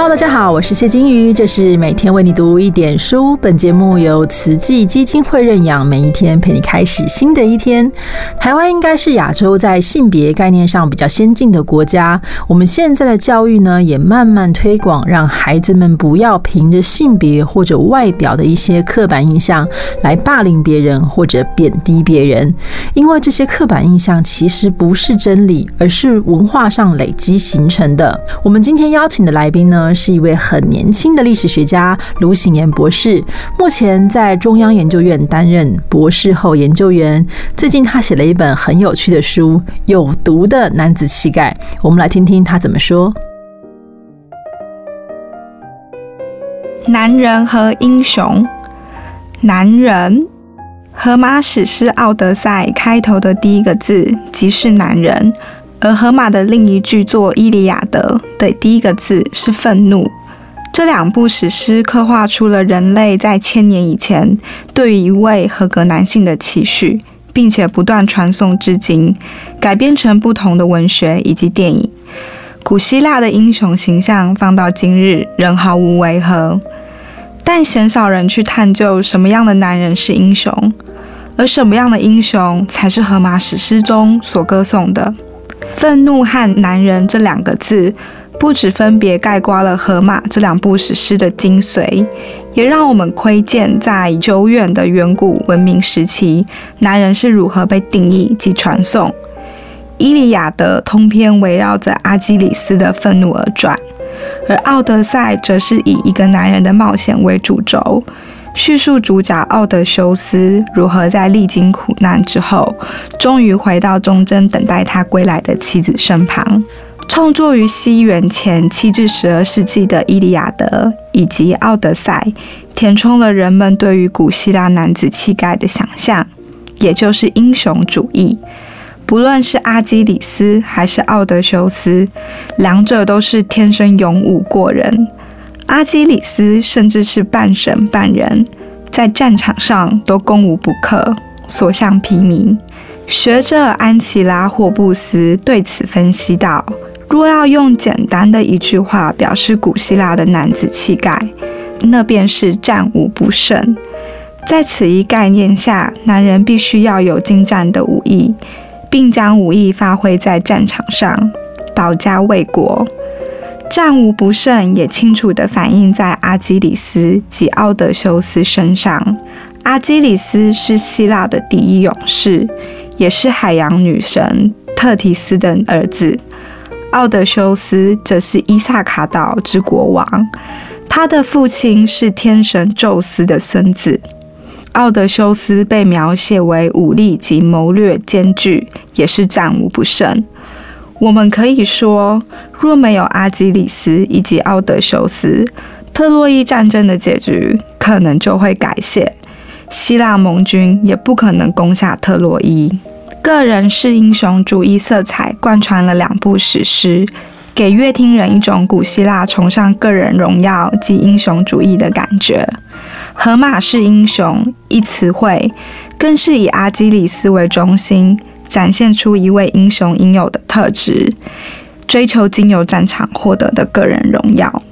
Hello，大家好，我是谢金鱼，这是每天为你读一点书。本节目由慈济基金会认养，每一天陪你开始新的一天。台湾应该是亚洲在性别概念上比较先进的国家。我们现在的教育呢，也慢慢推广，让孩子们不要凭着性别或者外表的一些刻板印象来霸凌别人或者贬低别人，因为这些刻板印象其实不是真理，而是文化上累积形成的。我们今天邀请的来宾呢？是一位很年轻的历史学家卢醒言博士，目前在中央研究院担任博士后研究员。最近他写了一本很有趣的书《有毒的男子气概》，我们来听听他怎么说。男人和英雄，男人，荷马史诗《奥德赛》开头的第一个字即是男人。而荷马的另一巨作《伊利亚德》的第一个字是愤怒。这两部史诗刻画出了人类在千年以前对于一位合格男性的期许，并且不断传颂至今，改编成不同的文学以及电影。古希腊的英雄形象放到今日仍毫无违和，但鲜少人去探究什么样的男人是英雄，而什么样的英雄才是荷马史诗中所歌颂的。愤怒和男人这两个字，不止分别概括了荷马这两部史诗的精髓，也让我们窥见在久远的远古文明时期，男人是如何被定义及传颂。《伊利亚德》通篇围绕着阿基里斯的愤怒而转，而《奥德赛》则是以一个男人的冒险为主轴。叙述主角奥德修斯如何在历经苦难之后，终于回到忠贞等待他归来的妻子身旁。创作于西元前七至十二世纪的《伊利亚德》以及《奥德赛》，填充了人们对于古希腊男子气概的想象，也就是英雄主义。不论是阿基里斯还是奥德修斯，两者都是天生勇武过人。阿基里斯甚至是半神半人，在战场上都攻无不克，所向披靡。学者安琪拉霍布斯对此分析道：“若要用简单的一句话表示古希腊的男子气概，那便是战无不胜。在此一概念下，男人必须要有精湛的武艺，并将武艺发挥在战场上，保家卫国。”战无不胜，也清楚地反映在阿基里斯及奥德修斯身上。阿基里斯是希腊的第一勇士，也是海洋女神特提斯的儿子。奥德修斯则是伊萨卡岛之国王，他的父亲是天神宙斯的孙子。奥德修斯被描写为武力及谋略兼具，也是战无不胜。我们可以说，若没有阿基里斯以及奥德修斯，特洛伊战争的结局可能就会改写，希腊盟军也不可能攻下特洛伊。个人是英雄主义色彩贯穿了两部史诗，给乐听人一种古希腊崇尚个人荣耀及英雄主义的感觉。荷马式英雄一词汇，更是以阿基里斯为中心。展现出一位英雄应有的特质，追求经由战场获得的个人荣耀。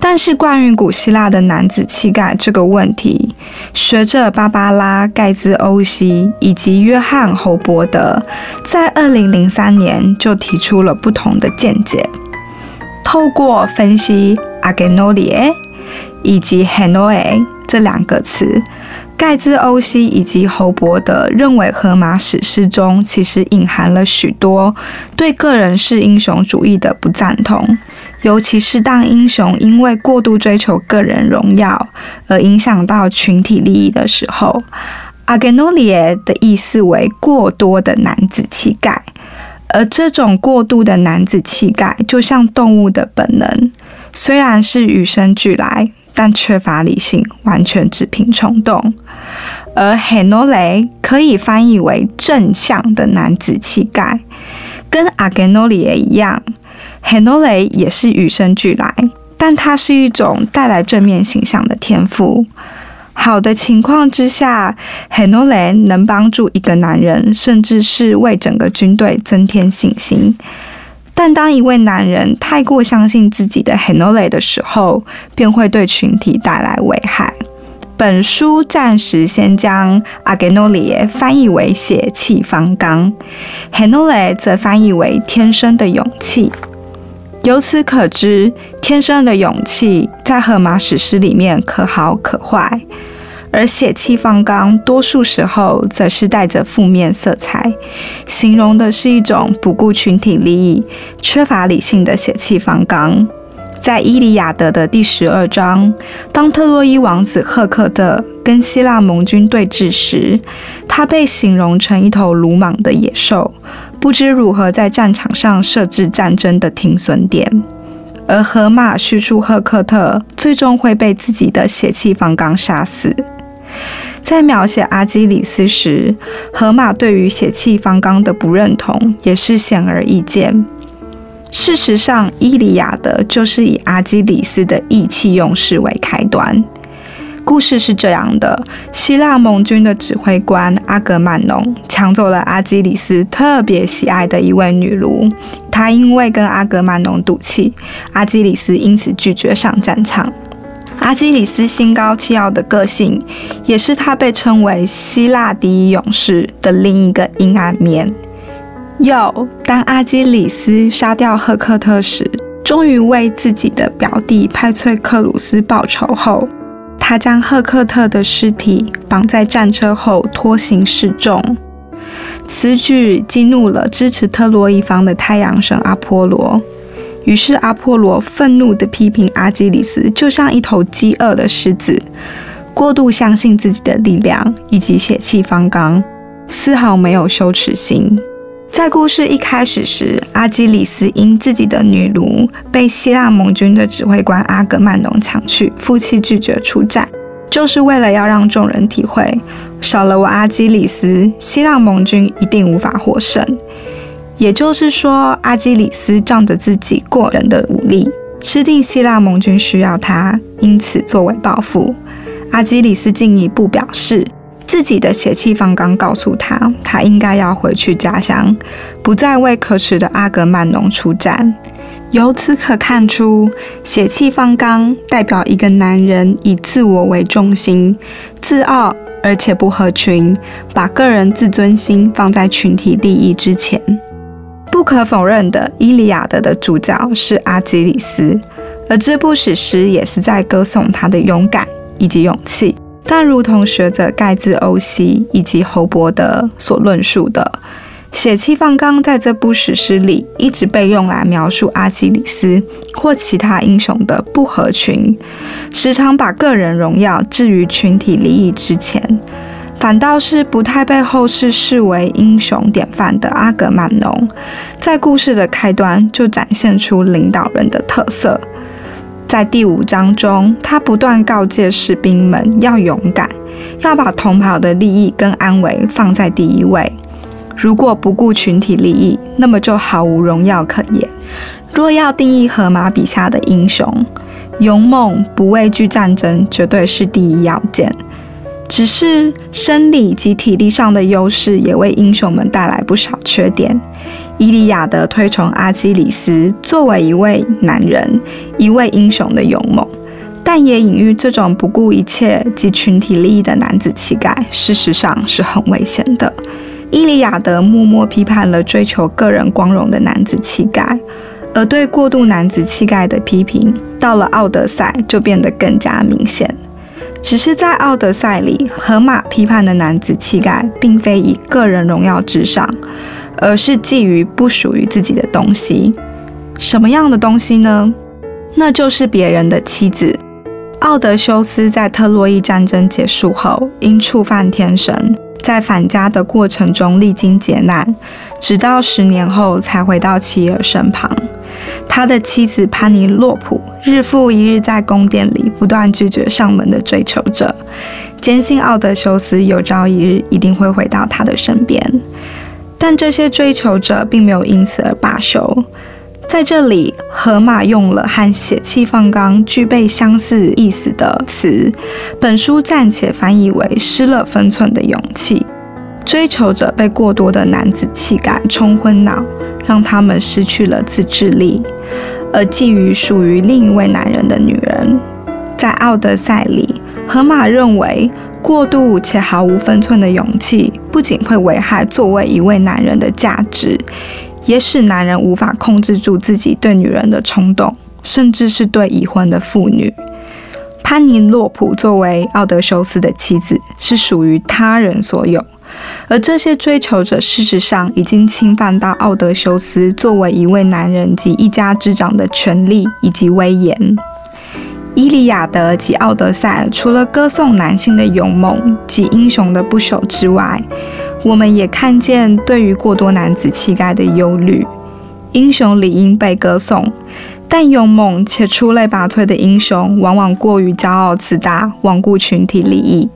但是，关于古希腊的男子气概这个问题，学者芭芭拉·盖兹欧西以及约翰·侯伯德在二零零三年就提出了不同的见解。透过分析 “agenolie” 以及 “henoe” 这两个词。盖兹欧西以及侯伯德认为，荷马史诗中其实隐含了许多对个人式英雄主义的不赞同，尤其是当英雄因为过度追求个人荣耀而影响到群体利益的时候。阿格诺里耶的意思为过多的男子气概，而这种过度的男子气概就像动物的本能，虽然是与生俱来。但缺乏理性，完全只凭冲动。而 Henole 可以翻译为正向的男子气概，跟 Agenole 一样，Henole 也是与生俱来，但它是一种带来正面形象的天赋。好的情况之下，Henole 能帮助一个男人，甚至是为整个军队增添信心。但当一位男人太过相信自己的 Henole 的时候，便会对群体带来危害。本书暂时先将 Agenole 翻译为血气方刚，Henole 则翻译为天生的勇气。由此可知，天生的勇气在荷马史诗里面可好可坏。而血气方刚，多数时候则是带着负面色彩，形容的是一种不顾群体利益、缺乏理性的血气方刚。在《伊利亚德》的第十二章，当特洛伊王子赫克特跟希腊盟军对峙时，他被形容成一头鲁莽的野兽，不知如何在战场上设置战争的停损点。而荷马叙述赫克特最终会被自己的血气方刚杀死。在描写阿基里斯时，荷马对于血气方刚的不认同也是显而易见。事实上，《伊利亚德》就是以阿基里斯的意气用事为开端。故事是这样的：希腊盟军的指挥官阿格曼农抢走了阿基里斯特别喜爱的一位女奴，他因为跟阿格曼农赌气，阿基里斯因此拒绝上战场。阿基里斯心高气傲的个性，也是他被称为希腊第一勇士的另一个阴暗面。又，当阿基里斯杀掉赫克特时，终于为自己的表弟派翠克鲁斯报仇后，他将赫克特的尸体绑在战车后拖行示众。此举激怒了支持特洛伊方的太阳神阿波罗。于是阿波罗愤怒地批评阿基里斯，就像一头饥饿的狮子，过度相信自己的力量以及血气方刚，丝毫没有羞耻心。在故事一开始时，阿基里斯因自己的女奴被希腊盟军的指挥官阿格曼农抢去，负气拒绝出战，就是为了要让众人体会，少了我阿基里斯，希腊盟军一定无法获胜。也就是说，阿基里斯仗着自己过人的武力，吃定希腊盟军需要他，因此作为报复，阿基里斯进一步表示，自己的血气方刚告诉他，他应该要回去家乡，不再为可耻的阿格曼农出战。由此可看出，血气方刚代表一个男人以自我为中心，自傲而且不合群，把个人自尊心放在群体利益之前。不可否认的，《伊利亚德》的主角是阿基里斯，而这部史诗也是在歌颂他的勇敢以及勇气。但如同学者盖兹欧西以及侯伯德所论述的，血气方刚在这部史诗里一直被用来描述阿基里斯或其他英雄的不合群，时常把个人荣耀置于群体利益之前。反倒是不太被后世视为英雄典范的阿格曼农，在故事的开端就展现出领导人的特色。在第五章中，他不断告诫士兵们要勇敢，要把同袍的利益跟安危放在第一位。如果不顾群体利益，那么就毫无荣耀可言。若要定义荷马笔下的英雄，勇猛不畏惧战争绝对是第一要件。只是生理及体力上的优势也为英雄们带来不少缺点。伊利亚德推崇阿基里斯作为一位男人、一位英雄的勇猛，但也隐喻这种不顾一切及群体利益的男子气概，事实上是很危险的。伊利亚德默默批判了追求个人光荣的男子气概，而对过度男子气概的批评，到了奥德赛就变得更加明显。只是在《奥德赛》里，荷马批判的男子气概，并非以个人荣耀至上，而是觊觎不属于自己的东西。什么样的东西呢？那就是别人的妻子。奥德修斯在特洛伊战争结束后，因触犯天神，在返家的过程中历经劫难，直到十年后才回到妻儿身旁。他的妻子潘尼洛普日复一日在宫殿里不断拒绝上门的追求者，坚信奥德修斯有朝一日一定会回到他的身边。但这些追求者并没有因此而罢休。在这里，荷马用了和血气方刚具备相似意思的词，本书暂且翻译为失了分寸的勇气。追求者被过多的男子气概冲昏脑，让他们失去了自制力，而觊觎属于另一位男人的女人。在《奥德赛》里，荷马认为，过度且毫无分寸的勇气，不仅会危害作为一位男人的价值，也使男人无法控制住自己对女人的冲动，甚至是对已婚的妇女。潘尼洛普作为奥德修斯的妻子，是属于他人所有。而这些追求者，事实上已经侵犯到奥德修斯作为一位男人及一家之长的权利以及威严。《伊利亚德》及《奥德赛》除了歌颂男性的勇猛及英雄的不朽之外，我们也看见对于过多男子气概的忧虑。英雄理应被歌颂，但勇猛且出类拔萃的英雄，往往过于骄傲自大，罔顾群体利益。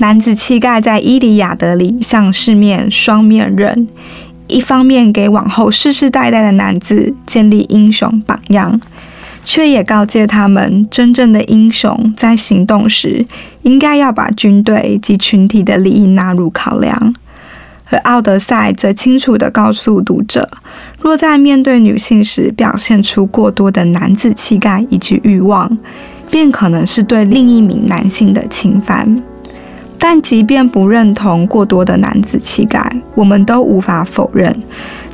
男子气概在《伊利亚德》里像是面双面刃，一方面给往后世世代代的男子建立英雄榜样，却也告诫他们，真正的英雄在行动时，应该要把军队及群体的利益纳入考量。而《奥德赛》则清楚地告诉读者，若在面对女性时表现出过多的男子气概以及欲望，便可能是对另一名男性的侵犯。但即便不认同过多的男子气概，我们都无法否认，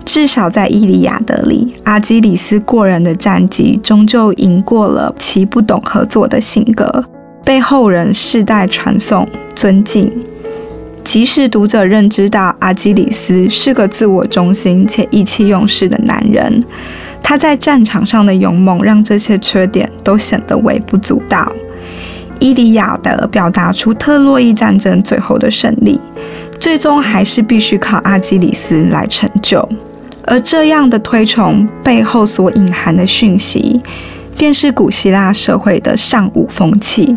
至少在《伊利亚德》里，阿基里斯过人的战绩终究赢过了其不懂合作的性格，被后人世代传颂尊敬。即使读者认知到阿基里斯是个自我中心且意气用事的男人，他在战场上的勇猛让这些缺点都显得微不足道。伊利亚德表达出特洛伊战争最后的胜利，最终还是必须靠阿基里斯来成就。而这样的推崇背后所隐含的讯息，便是古希腊社会的尚武风气。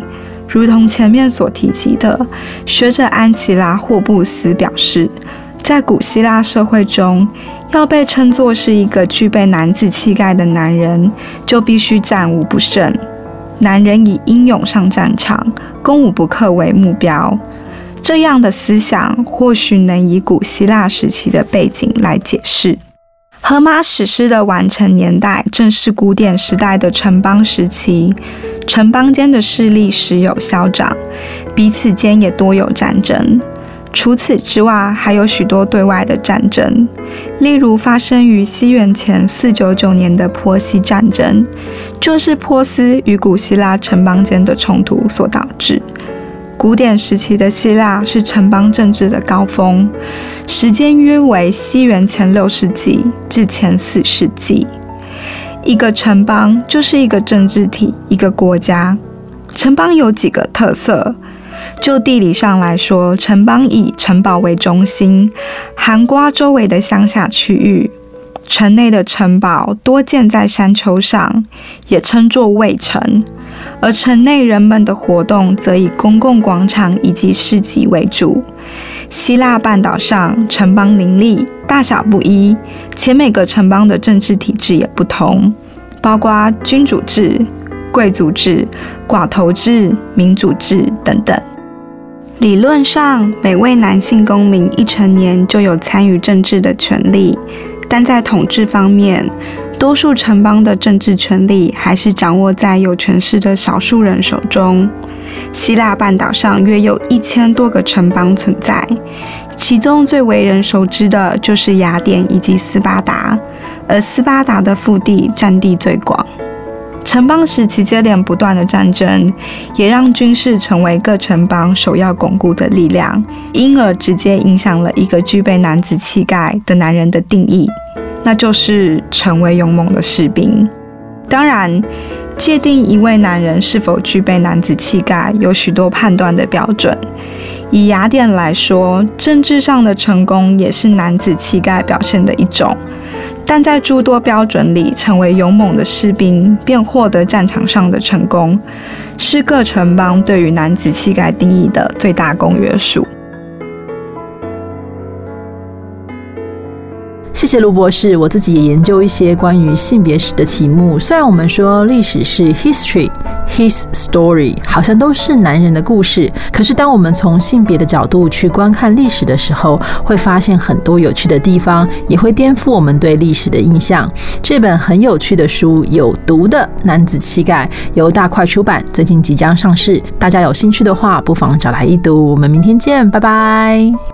如同前面所提及的，学者安琪拉·霍布斯表示，在古希腊社会中，要被称作是一个具备男子气概的男人，就必须战无不胜。男人以英勇上战场、攻无不克为目标，这样的思想或许能以古希腊时期的背景来解释。荷马史诗的完成年代正是古典时代的城邦时期，城邦间的势力时有消长，彼此间也多有战争。除此之外，还有许多对外的战争，例如发生于西元前四九九年的波西战争，就是波斯与古希腊城邦间的冲突所导致。古典时期的希腊是城邦政治的高峰，时间约为西元前六世纪至前四世纪。一个城邦就是一个政治体，一个国家。城邦有几个特色。就地理上来说，城邦以城堡为中心，涵刮周围的乡下区域。城内的城堡多建在山丘上，也称作卫城。而城内人们的活动则以公共广场以及市集为主。希腊半岛上城邦林立，大小不一，且每个城邦的政治体制也不同，包括君主制、贵族制、寡头制、民主制等等。理论上，每位男性公民一成年就有参与政治的权利，但在统治方面，多数城邦的政治权力还是掌握在有权势的少数人手中。希腊半岛上约有一千多个城邦存在，其中最为人熟知的就是雅典以及斯巴达，而斯巴达的腹地占地最广。城邦时期接连不断的战争，也让军事成为各城邦首要巩固的力量，因而直接影响了一个具备男子气概的男人的定义，那就是成为勇猛的士兵。当然，界定一位男人是否具备男子气概，有许多判断的标准。以雅典来说，政治上的成功也是男子气概表现的一种。但在诸多标准里，成为勇猛的士兵便获得战场上的成功，是各城邦对于男子气概定义的最大公约数。谢谢卢博士，我自己也研究一些关于性别史的题目。虽然我们说历史是 history。His story 好像都是男人的故事，可是当我们从性别的角度去观看历史的时候，会发现很多有趣的地方，也会颠覆我们对历史的印象。这本很有趣的书《有毒的男子气概》由大块出版，最近即将上市，大家有兴趣的话，不妨找来一读。我们明天见，拜拜。